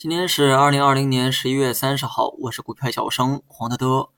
今天是二零二零年十一月三十号，我是股票小生黄德德。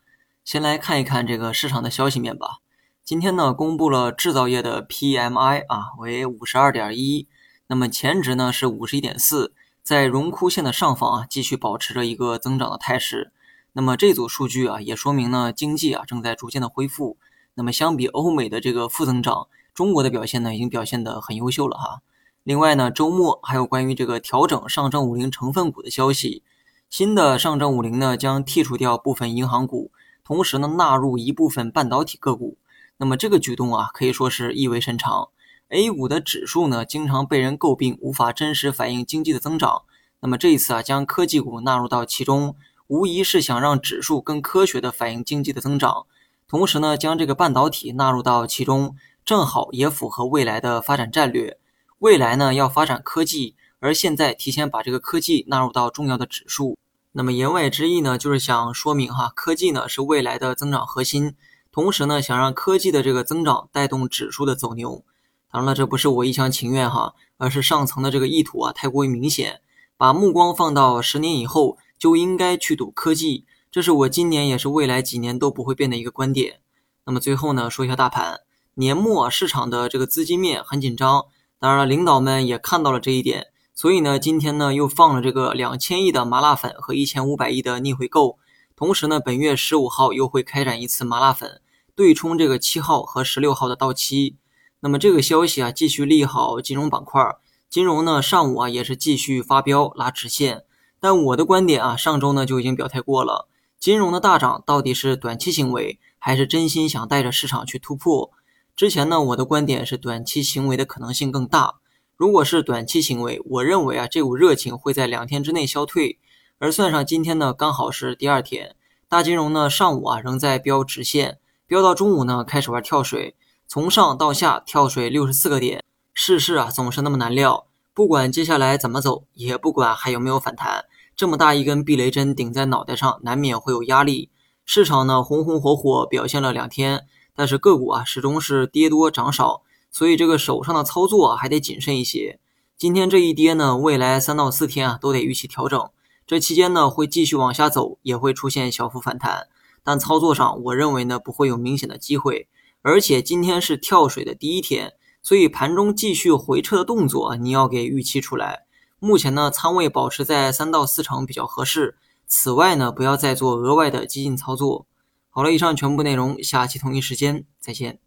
先来看一看这个市场的消息面吧。今天呢，公布了制造业的 PMI 啊，为五十二点一，那么前值呢是五十一点四，在荣枯线的上方啊，继续保持着一个增长的态势。那么这组数据啊，也说明呢，经济啊正在逐渐的恢复。那么相比欧美的这个负增长，中国的表现呢，已经表现得很优秀了哈。另外呢，周末还有关于这个调整上证五零成分股的消息。新的上证五零呢，将剔除掉部分银行股，同时呢，纳入一部分半导体个股。那么这个举动啊，可以说是意味深长。A 股的指数呢，经常被人诟病无法真实反映经济的增长。那么这一次啊，将科技股纳入到其中，无疑是想让指数更科学的反映经济的增长。同时呢，将这个半导体纳入到其中，正好也符合未来的发展战略。未来呢要发展科技，而现在提前把这个科技纳入到重要的指数，那么言外之意呢，就是想说明哈，科技呢是未来的增长核心，同时呢想让科技的这个增长带动指数的走牛。当然了，这不是我一厢情愿哈，而是上层的这个意图啊太过于明显，把目光放到十年以后就应该去赌科技，这是我今年也是未来几年都不会变的一个观点。那么最后呢，说一下大盘，年末市场的这个资金面很紧张。当然了，领导们也看到了这一点，所以呢，今天呢又放了这个两千亿的麻辣粉和一千五百亿的逆回购，同时呢，本月十五号又会开展一次麻辣粉对冲这个七号和十六号的到期。那么这个消息啊，继续利好金融板块，金融呢上午啊也是继续发飙拉直线。但我的观点啊，上周呢就已经表态过了，金融的大涨到底是短期行为，还是真心想带着市场去突破？之前呢，我的观点是短期行为的可能性更大。如果是短期行为，我认为啊，这股热情会在两天之内消退。而算上今天呢，刚好是第二天，大金融呢上午啊仍在飙直线，飙到中午呢开始玩跳水，从上到下跳水六十四个点。世事啊总是那么难料，不管接下来怎么走，也不管还有没有反弹，这么大一根避雷针顶在脑袋上，难免会有压力。市场呢红红火火表现了两天。但是个股啊始终是跌多涨少，所以这个手上的操作啊还得谨慎一些。今天这一跌呢，未来三到四天啊都得预期调整。这期间呢会继续往下走，也会出现小幅反弹，但操作上我认为呢不会有明显的机会。而且今天是跳水的第一天，所以盘中继续回撤的动作你要给预期出来。目前呢仓位保持在三到四成比较合适。此外呢不要再做额外的激进操作。好了，以上全部内容，下期同一时间再见。